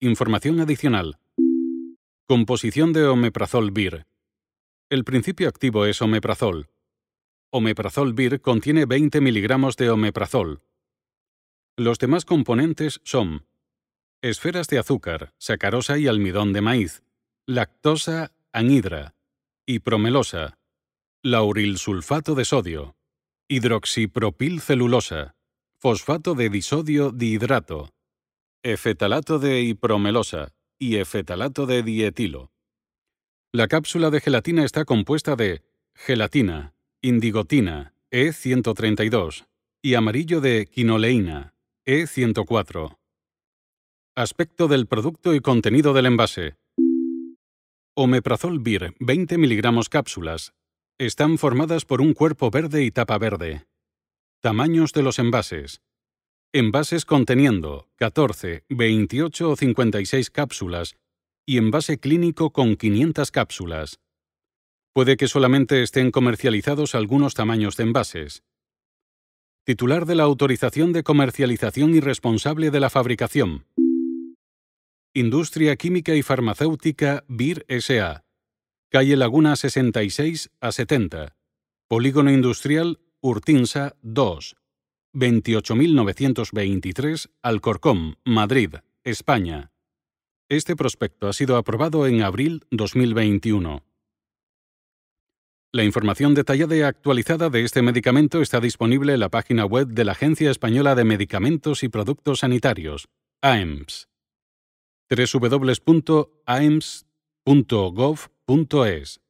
Información adicional. Composición de omeprazol vir. El principio activo es omeprazol. Omeprazol vir contiene 20 miligramos de omeprazol. Los demás componentes son esferas de azúcar, sacarosa y almidón de maíz, lactosa, anhidra, hipromelosa, laurilsulfato de sodio, hidroxipropilcelulosa, fosfato de disodio dihidrato, efetalato de hipromelosa y efetalato de dietilo. La cápsula de gelatina está compuesta de gelatina, indigotina, E132, y amarillo de quinoleína, E104. Aspecto del producto y contenido del envase. Omeprazol Vir, 20 miligramos cápsulas. Están formadas por un cuerpo verde y tapa verde. Tamaños de los envases. Envases conteniendo 14, 28 o 56 cápsulas y envase clínico con 500 cápsulas. Puede que solamente estén comercializados algunos tamaños de envases. Titular de la autorización de comercialización y responsable de la fabricación. Industria Química y Farmacéutica BIR SA. Calle Laguna 66 a 70. Polígono Industrial Urtinsa 2. 28923 Alcorcón, Madrid, España. Este prospecto ha sido aprobado en abril 2021. La información detallada y actualizada de este medicamento está disponible en la página web de la Agencia Española de Medicamentos y Productos Sanitarios, AEMS www.aems.gov.es